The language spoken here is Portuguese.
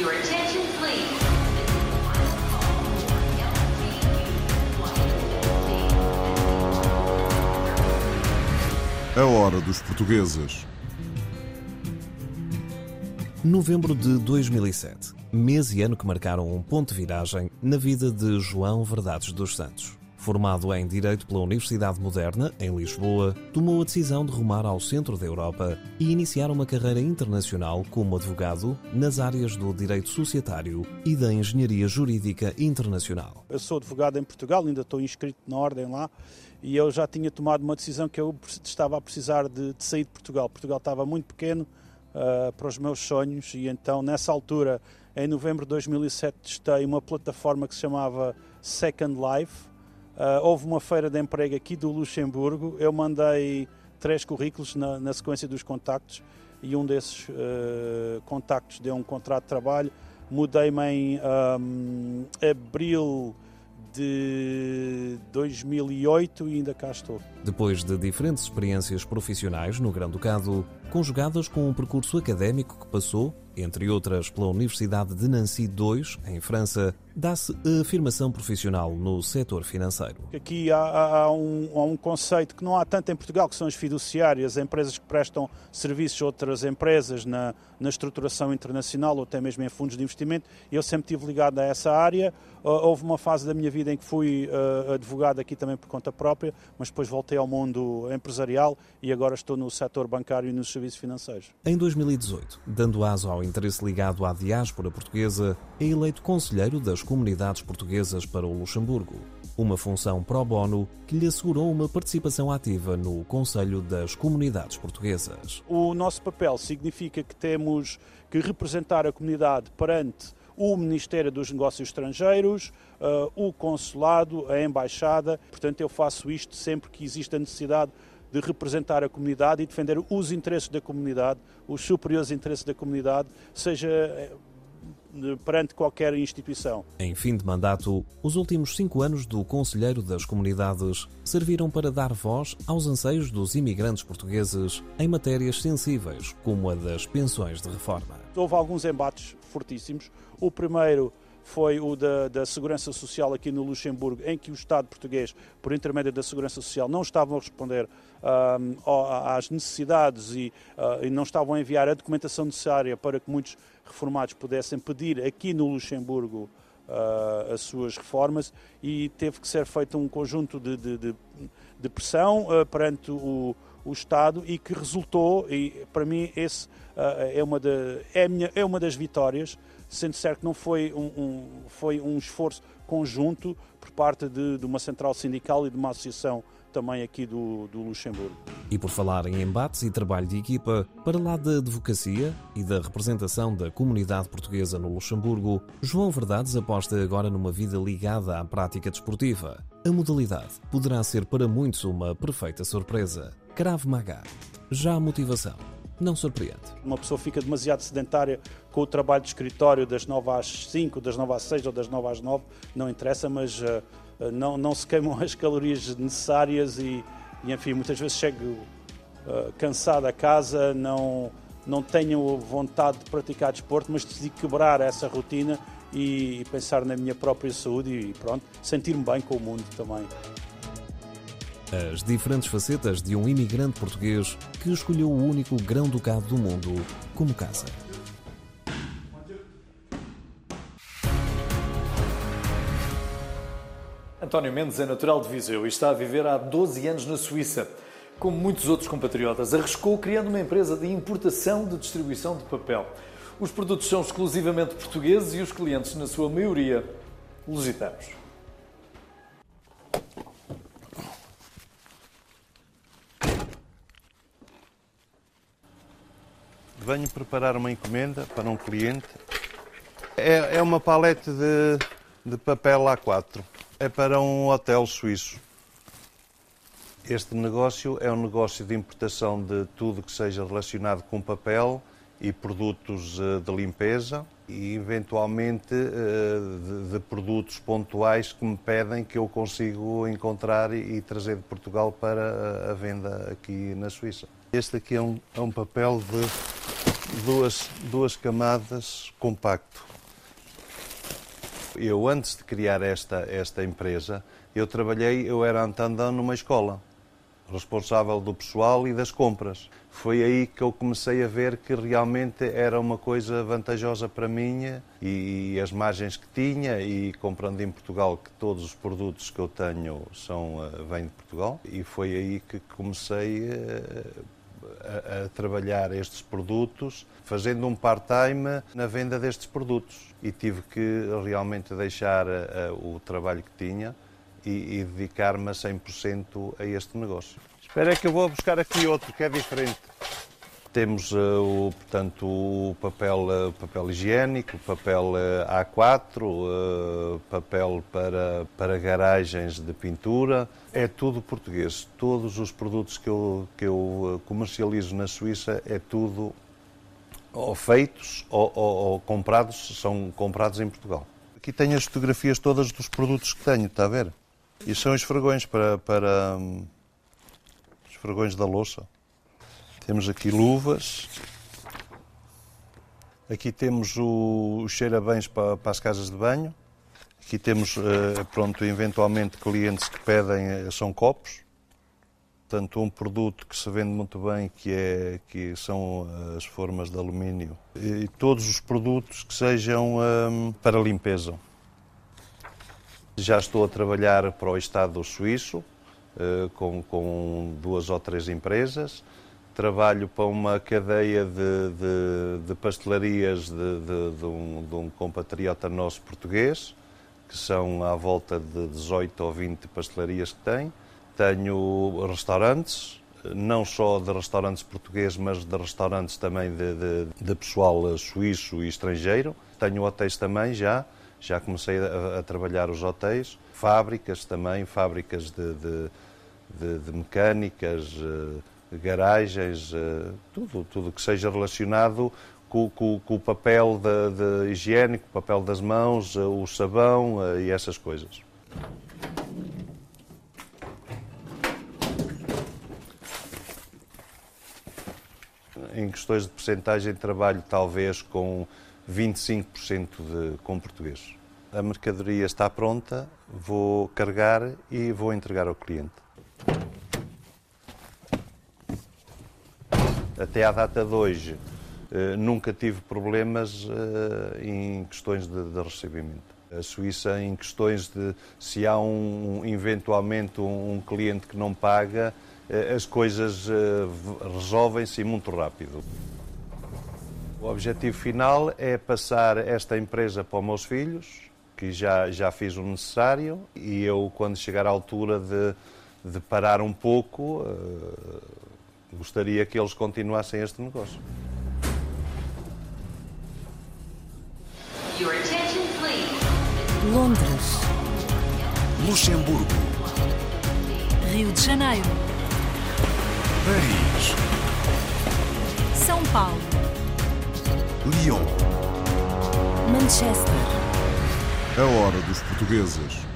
Your attention, please. A hora dos portugueses. Novembro de 2007, mês e ano que marcaram um ponto de viragem na vida de João Verdades dos Santos. Formado em Direito pela Universidade Moderna, em Lisboa, tomou a decisão de rumar ao centro da Europa e iniciar uma carreira internacional como advogado nas áreas do direito societário e da engenharia jurídica internacional. Eu sou advogado em Portugal, ainda estou inscrito na ordem lá, e eu já tinha tomado uma decisão que eu estava a precisar de, de sair de Portugal. Portugal estava muito pequeno uh, para os meus sonhos, e então, nessa altura, em novembro de 2007, testei uma plataforma que se chamava Second Life Uh, houve uma feira de emprego aqui do Luxemburgo, eu mandei três currículos na, na sequência dos contactos e um desses uh, contactos deu um contrato de trabalho. Mudei-me em um, abril de 2008 e ainda cá estou. Depois de diferentes experiências profissionais no Grão-Ducado, conjugadas com um percurso académico que passou, entre outras, pela Universidade de Nancy II, em França, dá-se a afirmação profissional no setor financeiro. Aqui há, há, um, há, um, conceito que não há tanto em Portugal, que são as fiduciárias, empresas que prestam serviços a outras empresas na, na estruturação internacional ou até mesmo em fundos de investimento. Eu sempre estive ligado a essa área. Houve uma fase da minha vida em que fui uh, advogado aqui também por conta própria, mas depois voltei ao mundo empresarial e agora estou no setor bancário e nos serviços financeiros. Em 2018, dando aso ao interesse ligado à diáspora portuguesa, é eleito conselheiro das comunidades portuguesas para o Luxemburgo, uma função pro bono que lhe assegurou uma participação ativa no Conselho das Comunidades Portuguesas. O nosso papel significa que temos que representar a comunidade perante o Ministério dos Negócios Estrangeiros, uh, o Consulado, a Embaixada. Portanto, eu faço isto sempre que existe a necessidade de representar a comunidade e defender os interesses da comunidade, os superiores interesses da comunidade, seja eh, perante qualquer instituição. Em fim de mandato, os últimos cinco anos do Conselheiro das Comunidades serviram para dar voz aos anseios dos imigrantes portugueses em matérias sensíveis, como a das pensões de reforma. Houve alguns embates fortíssimos. O primeiro foi o da, da, Segurança Social aqui no Luxemburgo, em que o Estado português, por intermédio da Segurança Social, não estavam a responder um, às necessidades e, uh, e, não estavam a enviar a documentação necessária para que muitos reformados pudessem pedir aqui no Luxemburgo uh, as suas reformas e teve que ser feito um conjunto de, de, de, de pressão uh, perante o, o, Estado e que resultou, e para mim esse é, uma de, é, minha, é uma das vitórias, sendo certo que não foi um, um, foi um esforço conjunto por parte de, de, uma central sindical e de uma associação também aqui do, do, Luxemburgo. E por falar em embates e trabalho de equipa, para lá da advocacia e da representação da comunidade portuguesa no Luxemburgo, João Verdades aposta agora numa vida ligada à prática desportiva. A modalidade poderá ser para muitos uma perfeita surpresa. Crave Maga. Já a motivação não surpreende. Uma pessoa fica demasiado sedentária com o trabalho de escritório das 9 às 5, das 9 às 6 ou das 9 às 9, não interessa, mas uh, não, não se queimam as calorias necessárias e, e enfim, muitas vezes chego uh, cansado a casa, não, não tenho vontade de praticar desporto, mas decidi quebrar essa rotina e, e pensar na minha própria saúde e pronto, sentir-me bem com o mundo também as diferentes facetas de um imigrante português que escolheu o único grão-ducado do mundo como casa. António Mendes é natural de Viseu e está a viver há 12 anos na Suíça. Como muitos outros compatriotas, arriscou criando uma empresa de importação de distribuição de papel. Os produtos são exclusivamente portugueses e os clientes, na sua maioria, lusitanos. Venho preparar uma encomenda para um cliente. É, é uma palete de, de papel A4. É para um hotel suíço. Este negócio é um negócio de importação de tudo que seja relacionado com papel e produtos eh, de limpeza e eventualmente eh, de, produtos pontuais que me pedem que eu consigo encontrar e trazer de Portugal para a venda aqui na Suíça. Este aqui é um, é um papel de duas, duas camadas compacto. Eu, antes de criar esta, esta empresa, eu trabalhei, eu era antandão numa escola, responsável do pessoal e das compras. Foi aí que eu comecei a ver que realmente era uma coisa vantajosa para mim e, e as margens que tinha e comprando em Portugal que todos os produtos que eu tenho são uh, vêm de Portugal e foi aí que comecei uh, a, a, trabalhar estes produtos, fazendo um part-time na venda destes produtos. E tive que realmente deixar uh, o trabalho que tinha e, e dedicar-me a 100% a este negócio. Espera que eu vou buscar aqui outro que é diferente. Temos, uh, o, portanto, o papel, uh, papel higiênico, papel uh, A4, papel para, para garagens de pintura. É tudo português. Todos os produtos que eu, que eu comercializo na Suíça é tudo ou feitos ou, ou, ou comprados, são comprados em Portugal. Aqui tenho as fotografias todas dos produtos que tenho, está a ver? E são os para, para um, os fragões da louça. Temos aqui luvas. Aqui temos o, os cheirabens para, para as casas de banho. Aqui temos, uh, pronto, eventualmente clientes que pedem, uh, são copos. Portanto, um produto que se vende muito bem, que, é, que são as formas de alumínio. E todos os produtos que sejam um, para limpeza. Já estou a trabalhar para o Estado suíço, com, com duas ou três empresas trabalho para uma cadeia de, de, de pastelarias de, um, de, um, compatriota nosso português, que são à volta de 18 ou 20 pastelarias que tem. Tenho restaurantes, não só de restaurantes portugueses, mas de restaurantes também de, pessoal suíço e estrangeiro. Tenho hotéis também já, já comecei a, a trabalhar os hotéis. Fábricas também, fábricas de, de mecânicas, eh, garagens, eh, tudo, tudo que seja relacionado com, com, com o papel de, de higiênico, o papel das mãos, eh, o sabão eh, e essas coisas. Em questões de percentagem, trabalho talvez com 25% de, com português. A mercadoria está pronta, vou carregar e vou entregar ao cliente. Até à data de hoje, eh, nunca tive problemas eh, em questões de, de, recebimento. A Suíça, em questões de se há um, eventualmente um, cliente que não paga, eh, as coisas resolvem-se muito rápido. O objetivo final é passar esta empresa para os meus filhos, que já, já fiz o necessário, e eu, quando chegar à altura de, de parar um pouco, gostaria que eles continuassem este negócio. Londres. Luxemburgo. Rio de Janeiro. Paris. São Paulo. Lyon. Manchester. A hora dos portugueses.